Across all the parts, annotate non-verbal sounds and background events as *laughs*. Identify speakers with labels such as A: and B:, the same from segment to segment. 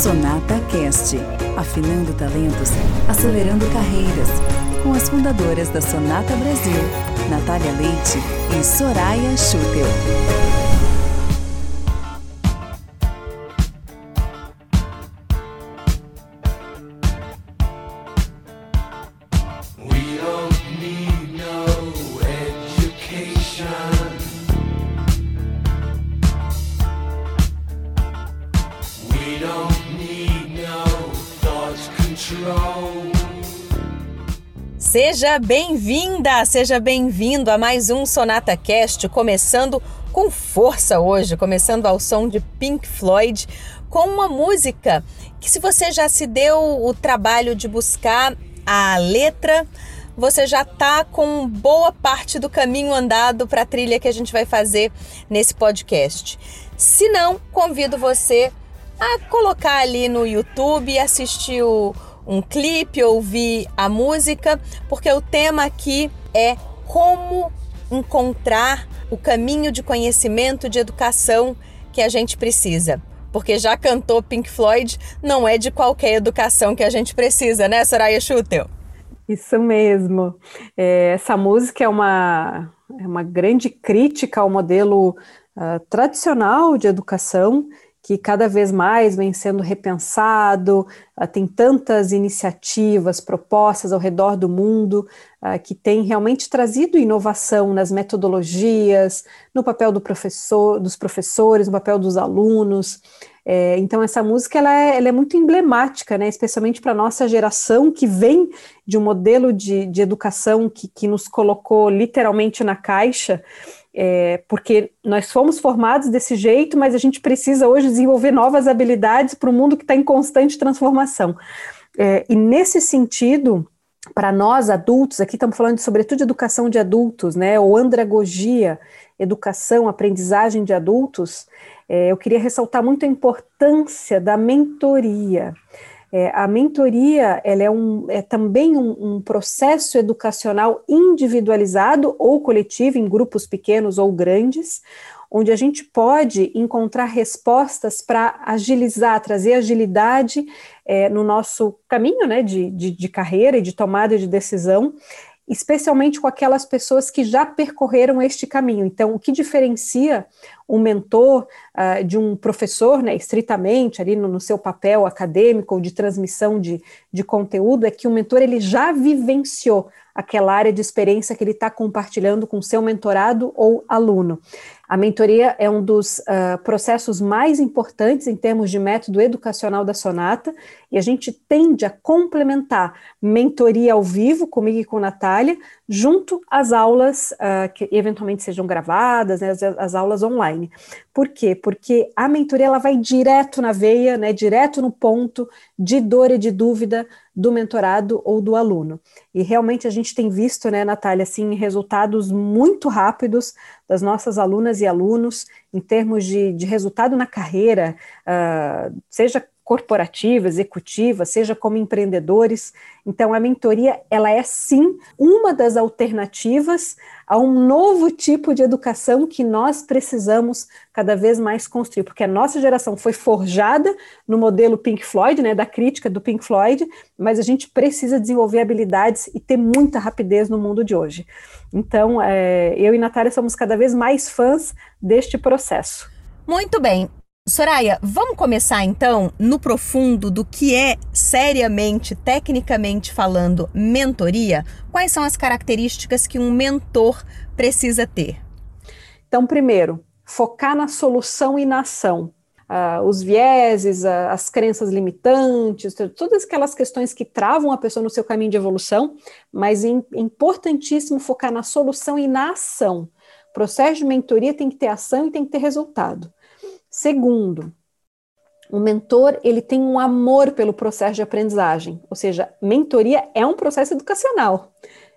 A: Sonata Cast, afinando talentos, acelerando carreiras, com as fundadoras da Sonata Brasil, Natália Leite e Soraya Schutel.
B: Seja bem-vinda, seja bem-vindo a mais um Sonata Cast, começando com força hoje, começando ao som de Pink Floyd, com uma música que se você já se deu o trabalho de buscar a letra, você já está com boa parte do caminho andado para a trilha que a gente vai fazer nesse podcast. Se não, convido você a colocar ali no YouTube e assistir o um clipe, ouvir a música, porque o tema aqui é como encontrar o caminho de conhecimento, de educação que a gente precisa. Porque já cantou Pink Floyd, não é de qualquer educação que a gente precisa, né, Soraya Schutel?
C: Isso mesmo. É, essa música é uma, é uma grande crítica ao modelo uh, tradicional de educação que cada vez mais vem sendo repensado, uh, tem tantas iniciativas, propostas ao redor do mundo uh, que tem realmente trazido inovação nas metodologias, no papel do professor, dos professores, no papel dos alunos. É, então essa música ela é, ela é muito emblemática, né, especialmente para a nossa geração que vem de um modelo de, de educação que, que nos colocou literalmente na caixa é, porque nós fomos formados desse jeito, mas a gente precisa hoje desenvolver novas habilidades para um mundo que está em constante transformação. É, e nesse sentido, para nós adultos, aqui estamos falando sobretudo de educação de adultos, né, ou andragogia, educação, aprendizagem de adultos, é, eu queria ressaltar muito a importância da mentoria. É, a mentoria ela é, um, é também um, um, processo educacional individualizado ou coletivo, em grupos pequenos ou grandes, onde a gente pode encontrar respostas para agilizar, trazer agilidade é, no nosso caminho né, de, de, de carreira e de tomada de decisão, especialmente com aquelas pessoas que já percorreram este caminho. Então, o que diferencia um mentor uh, de um professor, né, estritamente ali no, no, seu papel acadêmico ou de transmissão de, de conteúdo, é que o mentor ele já vivenciou aquela área de experiência que ele está compartilhando com seu mentorado ou aluno. A mentoria é um dos uh, processos mais importantes em termos de método educacional da Sonata, e a gente tende a complementar mentoria ao vivo, comigo e com Natália, junto às aulas uh, que eventualmente sejam gravadas, né, as, as, aulas online. Por quê? Porque a mentoria ela vai direto na veia, né, direto no ponto de dor e de dúvida do mentorado ou do aluno. E realmente a gente tem visto, né, Natália, assim, resultados muito rápidos das nossas alunas e alunos em termos de, de resultado na carreira, uh, seja corporativa, executiva, seja como empreendedores. Então, a mentoria, ela é sim uma das alternativas a um novo tipo de educação que nós precisamos cada vez mais construir, porque a nossa geração foi forjada no modelo Pink Floyd, né, da crítica do Pink Floyd, mas a gente precisa desenvolver habilidades e ter muita rapidez no mundo de hoje. Então, é, eu e Natália somos cada vez mais fãs deste processo.
B: Muito bem. Soraya, vamos começar então no profundo do que é seriamente, tecnicamente falando, mentoria? Quais são as características que um mentor precisa ter?
C: Então, primeiro, focar na solução e na ação. Uh, os vieses, uh, as crenças limitantes, todas aquelas questões que travam a pessoa no seu caminho de evolução, mas é importantíssimo focar na solução e na ação. O processo de mentoria tem que ter ação e tem que ter resultado. Segundo, o mentor ele tem um amor pelo processo de aprendizagem, ou seja, mentoria é um processo educacional.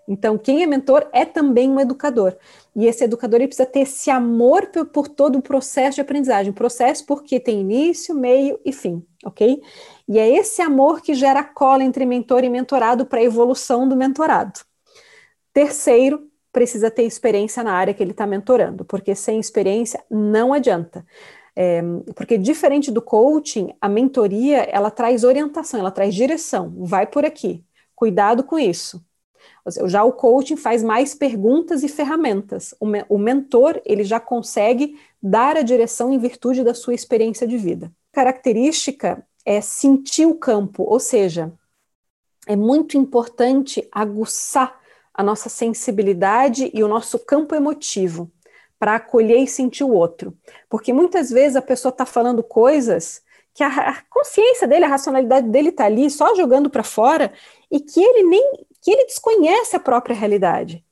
C: Então, quem é mentor é também um educador. E esse educador ele precisa ter esse amor por, por todo o processo de aprendizagem. Processo porque tem início, meio e fim, ok? E é esse amor que gera cola entre mentor e mentorado para a evolução do mentorado. Terceiro, precisa ter experiência na área que ele está mentorando, porque sem experiência não adianta. É, porque diferente do coaching, a mentoria ela traz orientação, ela traz direção. Vai por aqui, cuidado com isso. Já o coaching faz mais perguntas e ferramentas. O, me o mentor ele já consegue dar a direção em virtude da sua experiência de vida. Característica é sentir o campo, ou seja, é muito importante aguçar a nossa sensibilidade e o nosso campo emotivo para acolher e sentir o outro. Porque muitas vezes a pessoa está falando coisas que a, consciência dele, a racionalidade dele está ali só jogando para fora e que ele nem que ele desconhece a própria realidade.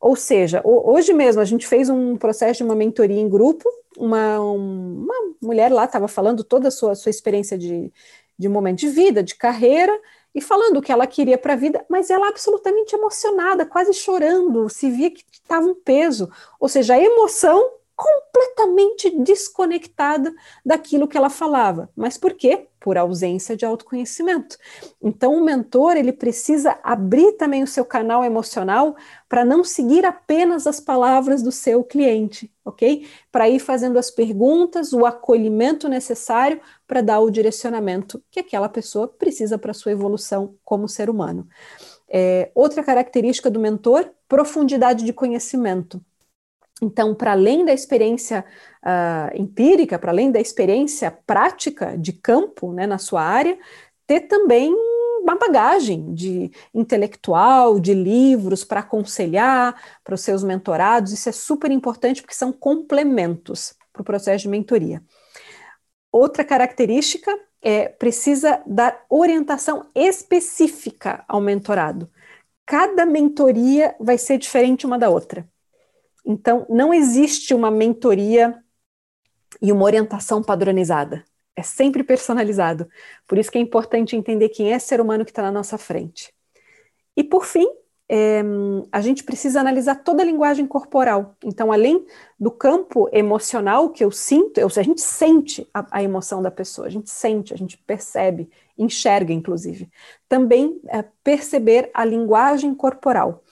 C: Ou seja, hoje mesmo a gente fez um processo de uma mentoria em grupo, uma, uma mulher lá estava falando toda a sua, sua experiência de, de momento de vida, de carreira, e falando o que ela queria para a vida, mas ela absolutamente emocionada, quase chorando, se via que estava um peso. Ou seja, a emoção completamente desconectada daquilo que ela falava. Mas por quê? Por ausência de autoconhecimento. Então, o mentor ele precisa abrir também o seu canal emocional para não seguir apenas as palavras do seu cliente, ok? Para ir fazendo as perguntas, o acolhimento necessário para dar o direcionamento que aquela pessoa precisa para sua evolução como ser humano. É, outra característica do mentor, profundidade de conhecimento. Então, para além da experiência uh, empírica, para além da experiência prática de campo né, na sua área, ter também uma bagagem de intelectual, de livros para aconselhar para os seus mentorados. Isso é super importante porque são complementos para o processo de mentoria. Outra característica é precisa dar orientação específica ao mentorado. Cada mentoria vai ser diferente uma da outra. Então, não existe uma mentoria e uma orientação padronizada. É sempre personalizado. Por isso que é importante entender quem é ser humano que está na nossa frente. E por fim, é, a gente precisa analisar toda a linguagem corporal. Então, além do campo emocional que eu sinto, eu, a gente sente a, a, emoção da pessoa, a gente sente, a gente percebe, enxerga, inclusive. Também é, perceber a linguagem corporal.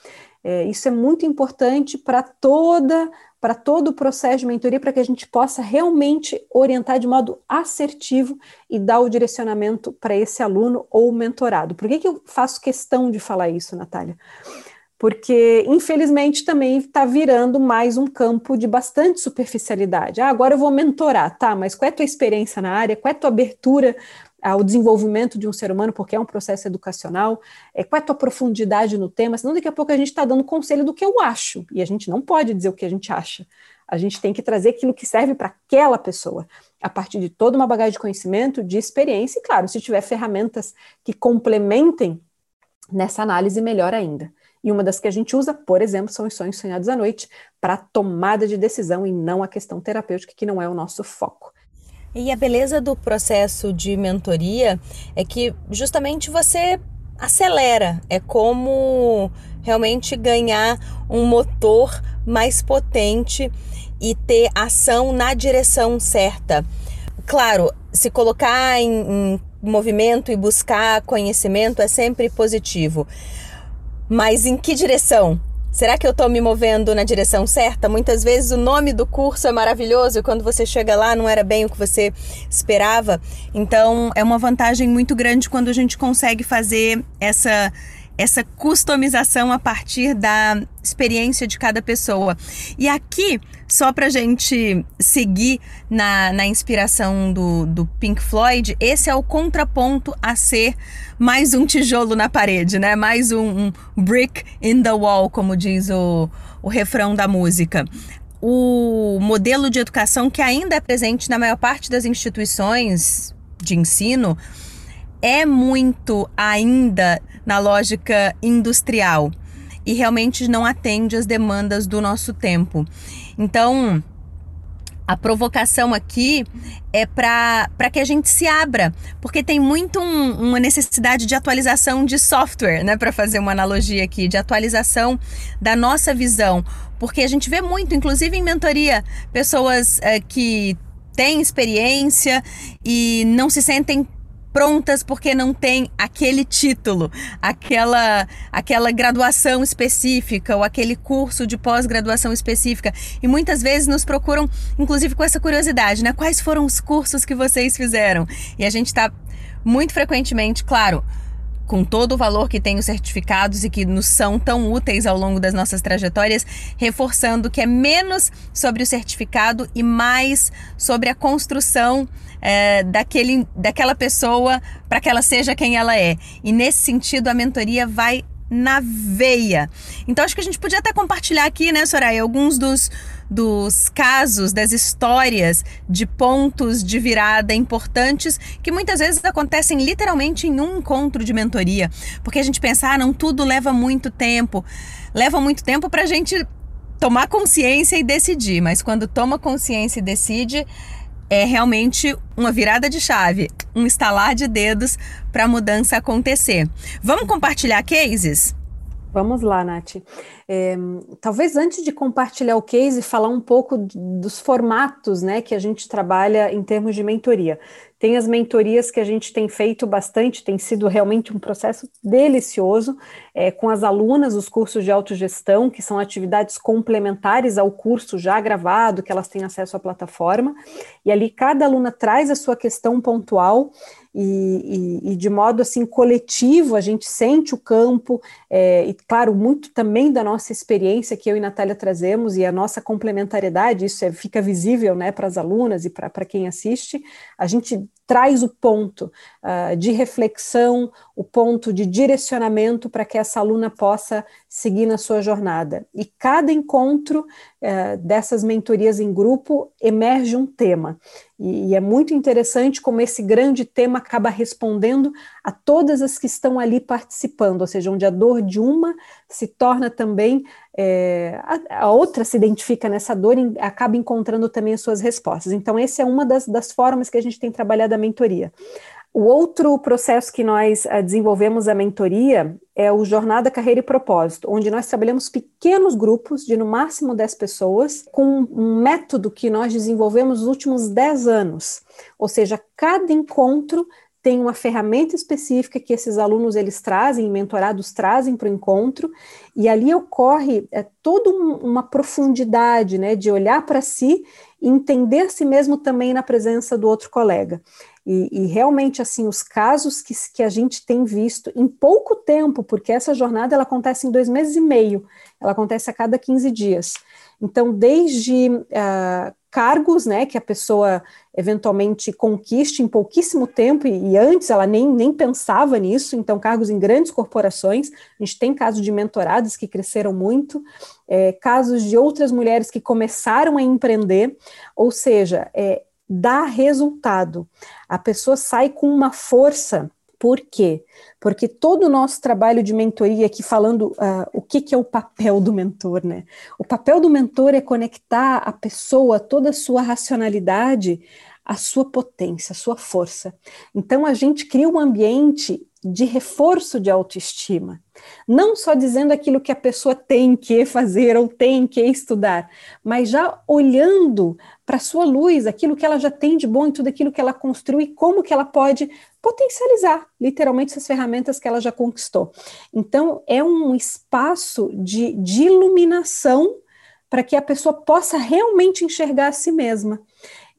C: É, isso é muito importante para toda para todo o processo de mentoria, para que a gente possa realmente orientar de modo assertivo e dar o direcionamento para esse aluno ou mentorado. Por que, que eu faço questão de falar isso, Natália? Porque, infelizmente, também está virando mais um campo de bastante superficialidade. Ah, agora eu vou mentorar, tá? Mas qual é a tua experiência na área? Qual é a tua abertura ao desenvolvimento de um ser humano, porque é um processo educacional, é, qual é a tua profundidade no tema, senão daqui a pouco a gente está dando conselho do que eu acho, e a gente não pode dizer o que a gente acha. A gente tem que trazer aquilo que serve para aquela pessoa, a partir de toda uma bagagem de conhecimento, de experiência, e claro, se tiver ferramentas que complementem nessa análise, melhor ainda. E uma das que a gente usa, por exemplo, são os sonhos sonhados à noite, para tomada de decisão e não a questão terapêutica, que não é o nosso foco.
B: E a beleza do processo de mentoria é que justamente você acelera, é como realmente ganhar um motor mais potente e ter ação na direção certa. Claro, se colocar em, em movimento e buscar conhecimento é sempre positivo. Mas em que direção? Será que eu estou me movendo na direção certa? Muitas vezes o nome do curso é maravilhoso e quando você chega lá não era bem o que você esperava. Então é uma vantagem muito grande quando a gente consegue fazer essa essa customização a partir da experiência de cada pessoa. E aqui, só para gente seguir na, na inspiração do, do Pink Floyd, esse é o contraponto a ser mais um tijolo na parede, né? Mais um, um brick in the wall, como diz o, o refrão da música o modelo de educação que ainda é presente na maior parte das instituições de ensino é muito ainda na lógica industrial e realmente não atende às demandas do nosso tempo. Então, a provocação aqui é para que a gente se abra, porque tem muito um, uma necessidade de atualização de software, né? Para fazer uma analogia aqui, de atualização da nossa visão. Porque a gente vê muito, inclusive em mentoria, pessoas é, que têm experiência e não se sentem prontas porque não tem aquele título, aquela aquela graduação específica ou aquele curso de pós-graduação específica. E muitas vezes nos procuram, inclusive com essa curiosidade, né? Quais foram os cursos que vocês fizeram? E a gente está muito frequentemente, claro, com todo o valor que tem os certificados e que nos são tão úteis ao longo das nossas trajetórias, reforçando que é menos sobre o certificado e mais sobre a construção é, daquele, daquela pessoa para que ela seja quem ela é. E nesse sentido, a mentoria vai na veia. Então acho que a gente podia até compartilhar aqui, né, Soraya, alguns dos, dos casos, das histórias de pontos de virada importantes que muitas vezes acontecem literalmente em um encontro de mentoria. Porque a gente pensa, ah, não tudo leva muito tempo. Leva muito tempo para a gente tomar consciência e decidir, mas quando toma consciência e decide, é realmente uma virada de chave, um estalar de dedos para a mudança acontecer. Vamos compartilhar cases?
C: Vamos lá, Nath. É, talvez antes de compartilhar o case, falar um pouco dos formatos né, que a gente trabalha em termos de mentoria. Tem as mentorias que a gente tem feito bastante, tem sido realmente um processo delicioso, é, com as alunas, os cursos de autogestão, que são atividades complementares ao curso já gravado, que elas têm acesso à plataforma, e ali cada aluna traz a sua questão pontual e, e, e, de modo assim coletivo a gente sente o campo é, e claro muito também da nossa experiência que eu e Natália trazemos e a nossa complementariedade isso é, fica visível né para as alunas e para quem assiste a gente traz o ponto uh, de reflexão, o ponto de direcionamento para que essa aluna possa seguir na sua jornada. E cada encontro uh, dessas mentorias em grupo emerge um tema. E, e, é muito interessante como esse grande tema acaba respondendo a todas as que estão ali participando, ou seja, onde a dor de uma se torna também, é, a, a, outra se identifica nessa dor e acaba encontrando também as suas respostas. Então, essa é uma das, das formas que a gente tem trabalhado a mentoria. O outro processo que nós uh, desenvolvemos a mentoria é o Jornada Carreira e Propósito, onde nós trabalhamos pequenos grupos de no máximo 10 pessoas, com um método que nós desenvolvemos nos últimos 10 anos. Ou seja, cada encontro tem uma ferramenta específica que esses alunos eles trazem, mentorados trazem para o encontro, e ali ocorre é, toda um, uma profundidade né, de olhar para si e entender si mesmo também na presença do outro colega. E, e, realmente, assim, os casos que, que a gente tem visto em pouco tempo, porque essa jornada ela acontece em dois meses e meio, ela acontece a cada 15 dias. Então, desde uh, cargos, né, que a pessoa eventualmente conquiste em pouquíssimo tempo, e, e, antes ela nem, nem pensava nisso, então cargos em grandes corporações, a gente tem casos de mentoradas que cresceram muito, é, casos de outras mulheres que começaram a empreender, ou seja, é, dá resultado. A pessoa sai com uma força. Por quê? Porque todo o nosso trabalho de mentoria, aqui falando uh, o que, que é o papel do mentor, né? O papel do mentor é conectar a pessoa, toda a sua racionalidade, a sua potência, a sua força. Então a gente cria um ambiente de reforço de autoestima. Não só dizendo aquilo que a pessoa tem que fazer ou tem que estudar, mas já olhando para a sua luz, aquilo que ela já tem de bom e tudo aquilo que ela construiu e como que ela pode potencializar, literalmente, essas ferramentas que ela já conquistou. Então, é um espaço de, de iluminação para que a pessoa possa realmente enxergar a si mesma.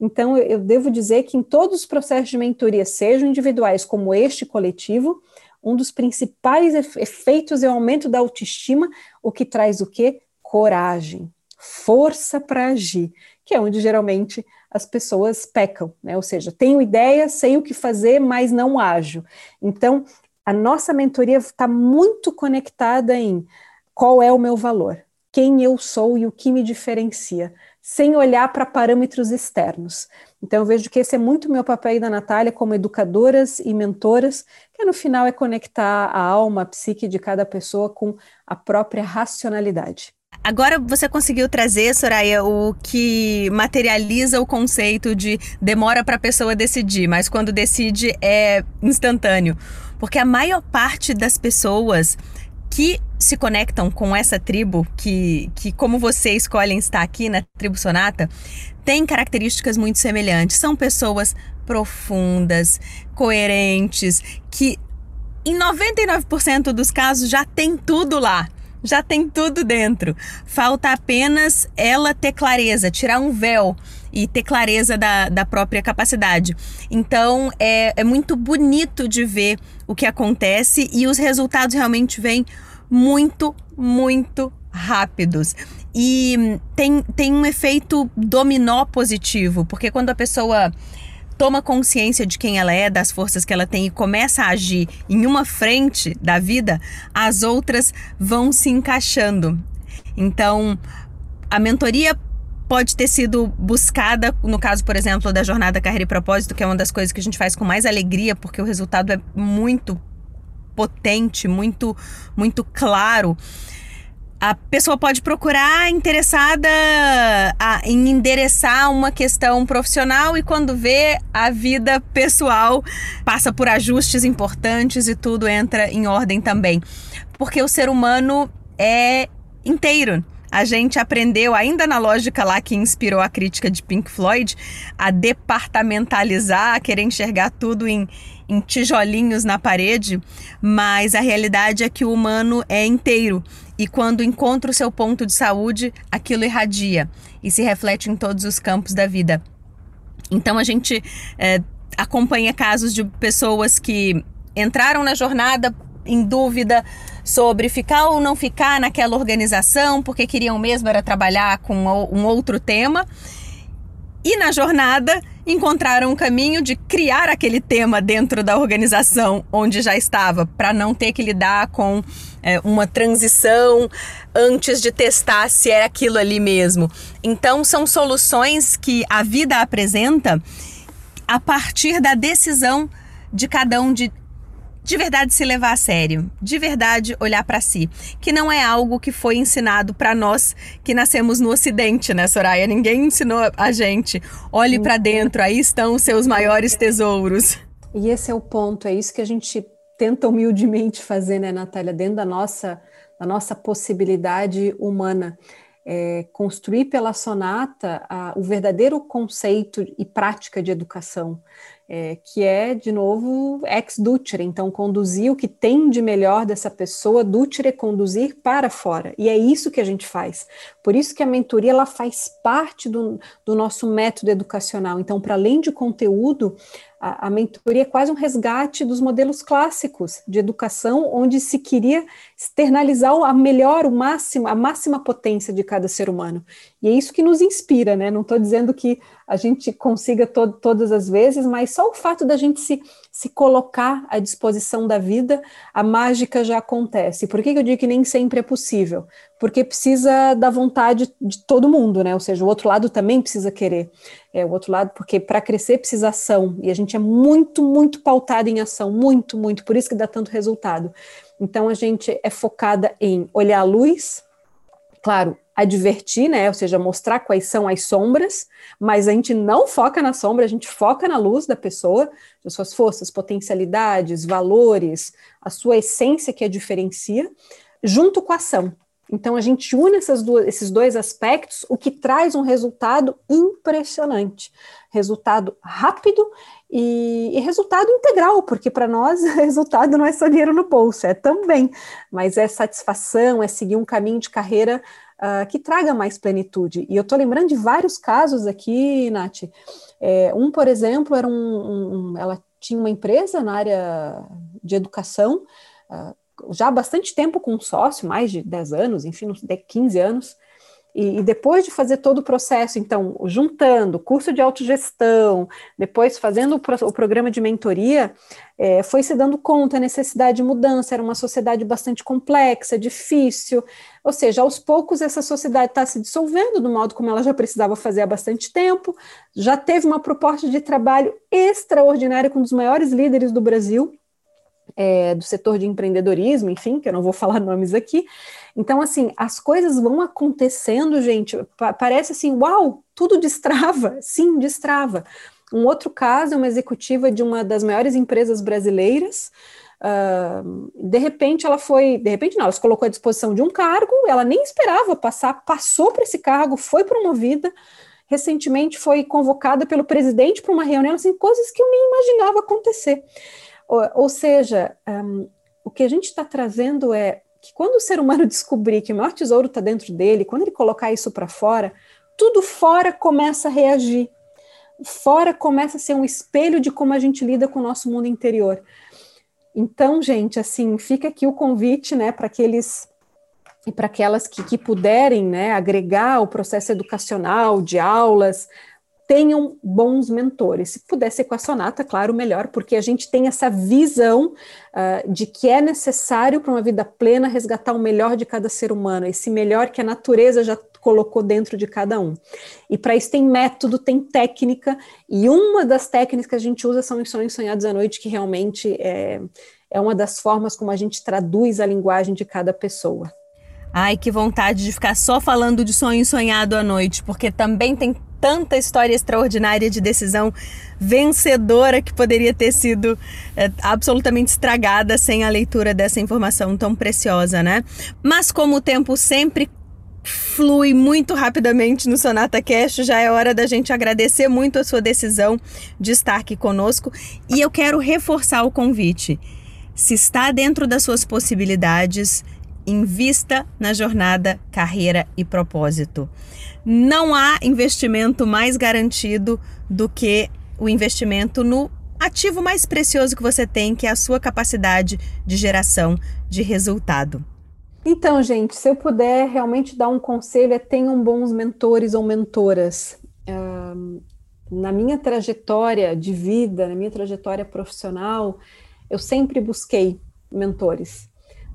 C: Então, eu devo dizer que em todos os processos de mentoria, sejam individuais como este coletivo, um dos principais efeitos é o aumento da autoestima, o que traz o quê? Coragem, força para agir, que é onde geralmente as pessoas pecam, né? Ou seja, tenho ideia, sei o que fazer, mas não ajo. Então, a nossa mentoria está muito conectada em qual é o meu valor, quem eu sou e o que me diferencia sem olhar para parâmetros externos. Então, eu vejo que esse é muito meu papel aí da Natália como educadoras e mentoras, que no final é conectar a alma, a psique de cada pessoa com a própria racionalidade.
B: Agora você conseguiu trazer, Soraya, o que materializa o conceito de demora para a pessoa decidir, mas quando decide é instantâneo. Porque a maior parte das pessoas que se conectam com essa tribo, que, que como você escolhem estar aqui na tribo Sonata, têm características muito semelhantes. São pessoas profundas, coerentes, que em 99% dos casos já tem tudo lá. Já tem tudo dentro. Falta apenas ela ter clareza, tirar um véu e ter clareza da, da própria capacidade. Então é, é muito bonito de ver o que acontece e os resultados realmente vêm muito, muito rápidos. E tem, tem um efeito dominó positivo, porque quando a pessoa toma consciência de quem ela é, das forças que ela tem e começa a agir em uma frente da vida, as outras vão se encaixando. Então, a mentoria pode ter sido buscada, no caso, por exemplo, da jornada Carreira e Propósito, que é uma das coisas que a gente faz com mais alegria, porque o resultado é muito potente, muito muito claro a pessoa pode procurar interessada a, em endereçar uma questão profissional e quando vê a vida pessoal passa por ajustes importantes e tudo entra em ordem também. Porque o ser humano é inteiro. A gente aprendeu, ainda na lógica lá que inspirou a crítica de Pink Floyd, a departamentalizar, a querer enxergar tudo em, em tijolinhos na parede, mas a realidade é que o humano é inteiro e quando encontra o seu ponto de saúde, aquilo irradia e se reflete em todos os campos da vida. Então a gente é, acompanha casos de pessoas que entraram na jornada em dúvida sobre ficar ou não ficar naquela organização, porque queriam mesmo era trabalhar com um outro tema. E na jornada encontraram um caminho de criar aquele tema dentro da organização onde já estava, para não ter que lidar com é, uma transição antes de testar se é aquilo ali mesmo. Então, são soluções que a vida apresenta a partir da decisão de cada um de de verdade se levar a sério, de verdade olhar para si, que não é algo que foi ensinado para nós que nascemos no Ocidente, né, Soraya? Ninguém ensinou a gente. Olhe para dentro, aí estão os seus maiores tesouros.
C: E esse é o ponto, é isso que a gente tenta humildemente fazer, né, Natália, dentro da nossa, da nossa possibilidade humana. É, construir pela sonata a, o verdadeiro conceito e prática de educação é, que é, de novo, ex dutere, então conduzir o que tem de melhor dessa pessoa, dutere é conduzir para fora, e é isso que a gente faz. Por isso que a mentoria ela faz parte do, do nosso método educacional. Então, para além de conteúdo, a, a mentoria é quase um resgate dos modelos clássicos de educação, onde se queria externalizar a melhor, o máximo, a máxima potência de cada ser humano. E é isso que nos inspira, né? Não estou dizendo que a gente consiga to todas as vezes, mas só o fato da gente se, se colocar à disposição da vida, a mágica já acontece. Por que, que eu digo que nem sempre é possível? Porque precisa da vontade de todo mundo, né? Ou seja, o outro lado também precisa querer. É, o outro lado, porque para crescer precisa ação, e a gente é muito, muito pautado em ação, muito, muito, por isso que dá tanto resultado. Então a gente é focada em olhar a luz, claro, advertir, né? Ou seja, mostrar quais são as sombras, mas a gente não foca na sombra, a gente foca na luz da pessoa, das suas forças, potencialidades, valores, a sua essência que a diferencia, junto com a ação. Então a gente une duas, esses dois aspectos, o que traz um resultado impressionante, resultado rápido e, e resultado integral, porque para nós *laughs* resultado não é só dinheiro no bolso, é também, mas é satisfação, é seguir um caminho de carreira uh, que traga mais plenitude. E eu estou lembrando de vários casos aqui, Nath. É, um, por exemplo, era um, um, ela tinha uma empresa na área de educação, uh, já há bastante tempo com um sócio, mais de 10 anos, enfim, uns 15 anos, e, e, depois de fazer todo o processo, então, juntando curso de autogestão, depois fazendo o, pro, o programa de mentoria, é, foi se dando conta a necessidade de mudança, era uma sociedade bastante complexa, difícil, ou seja, aos poucos essa sociedade está se dissolvendo do modo como ela já precisava fazer há bastante tempo, já teve uma proposta de trabalho extraordinária com um dos maiores líderes do Brasil, é, do setor de empreendedorismo, enfim, que eu não vou *laughs* falar nomes aqui. Então, assim, as coisas vão acontecendo, gente. parece assim, uau, tudo destrava. Sim, destrava. Um outro caso é uma executiva de uma das maiores empresas brasileiras. Uh, de repente ela foi, de repente não, ela se colocou à disposição de um cargo, ela nem esperava passar, passou para esse cargo, foi promovida, recentemente foi convocada pelo presidente para uma reunião, assim, coisas que eu nem imaginava acontecer. Ou, ou seja, um, o que a gente está trazendo é que quando o ser humano *laughs* descobrir que o maior tesouro está dentro dele, quando ele colocar isso para fora, tudo fora começa a reagir. Fora começa a ser um espelho de como a gente lida com o nosso mundo interior. Então, gente, assim, fica aqui o convite, né, para aqueles e para aquelas que, que puderem, né, agregar o processo educacional de aulas, tenham bons mentores. Se puder ser com a Sonata, claro, melhor, porque a gente tem essa visão uh, de que é necessário para uma vida plena resgatar o melhor de cada ser humano, esse melhor que a natureza já colocou dentro de cada um. E para isso tem método, tem técnica, e uma das técnicas que a gente usa são os sonhos sonhados à noite, que realmente é, é uma das formas como a gente traduz a linguagem de cada pessoa.
B: Ai, que vontade de ficar só falando de sonho sonhado à noite, porque também tem tanta história extraordinária de decisão vencedora que poderia ter sido é, absolutamente estragada sem a leitura dessa informação tão preciosa, né? Mas como o tempo sempre flui muito rapidamente no Sonata Cast, já é hora da gente agradecer muito a sua decisão de estar aqui conosco e eu quero reforçar o convite. Se está dentro das suas possibilidades, invista na jornada carreira e propósito não há investimento mais garantido do que o investimento no ativo mais precioso que você tem, que é a sua capacidade de geração de resultado.
C: Então, gente, se eu puder realmente dar um conselho, é tenham bons mentores ou mentoras. Uh, na minha trajetória de vida, na minha trajetória profissional, eu sempre busquei mentores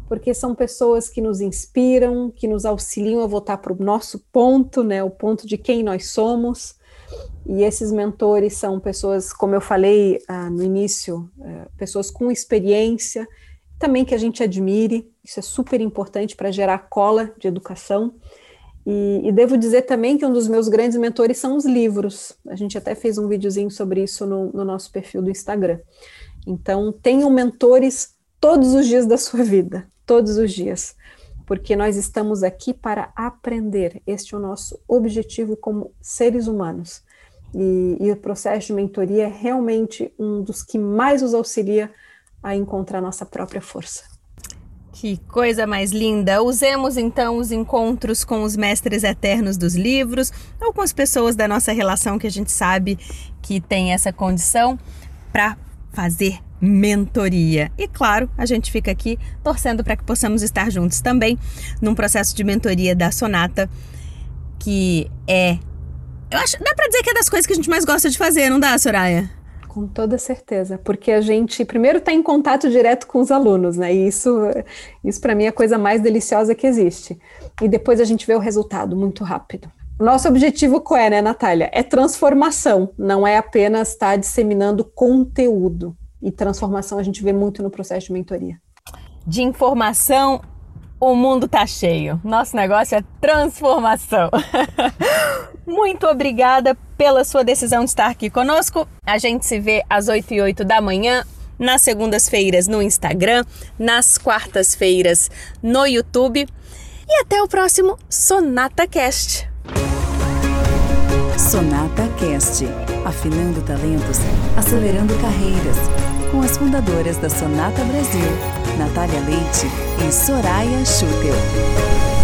C: porque são pessoas que nos inspiram, que nos auxiliam a voltar para o nosso ponto, né, o ponto de quem nós somos. E esses mentores são pessoas, como eu falei ah, no início, é, pessoas com experiência, também que a gente admire, isso é super importante para gerar cola de educação. E, e, devo dizer também que um dos meus grandes mentores são os livros. A gente até fez um videozinho sobre isso no, no nosso perfil do Instagram. Então, tenham mentores todos os dias da sua vida todos os dias, porque nós estamos aqui para aprender. Este é o nosso objetivo como seres humanos. E, e o processo de mentoria é realmente um dos que mais nos auxilia a encontrar nossa própria força.
B: Que coisa mais linda! Usemos então os encontros com os mestres eternos dos livros ou com as pessoas da nossa relação que a gente sabe que tem essa condição para fazer mentoria. E claro, a gente fica aqui torcendo para que possamos estar juntos também num processo de mentoria da Sonata, que é. Eu acho, dá para dizer que é das coisas que a gente mais gosta de fazer, não dá, Soraya?
C: Com toda certeza, porque a gente primeiro está em contato direto com os alunos, né? E isso, isso para mim é a coisa mais deliciosa que existe. E depois a gente vê o resultado muito rápido. Nosso objetivo qual é, né, Natália? É transformação, não é apenas estar tá disseminando conteúdo e transformação a gente vê muito no processo de mentoria.
B: De informação, o mundo tá cheio. Nosso negócio é transformação. *laughs* muito obrigada pela sua decisão de estar aqui conosco. A gente se vê às 8 e 8 da manhã nas segundas-feiras no Instagram, nas quartas-feiras no YouTube. E até o próximo Sonata Cast.
A: Sonata Cast, afinando talentos, acelerando carreiras, com as fundadoras da Sonata Brasil, Natália Leite e Soraya Schutel.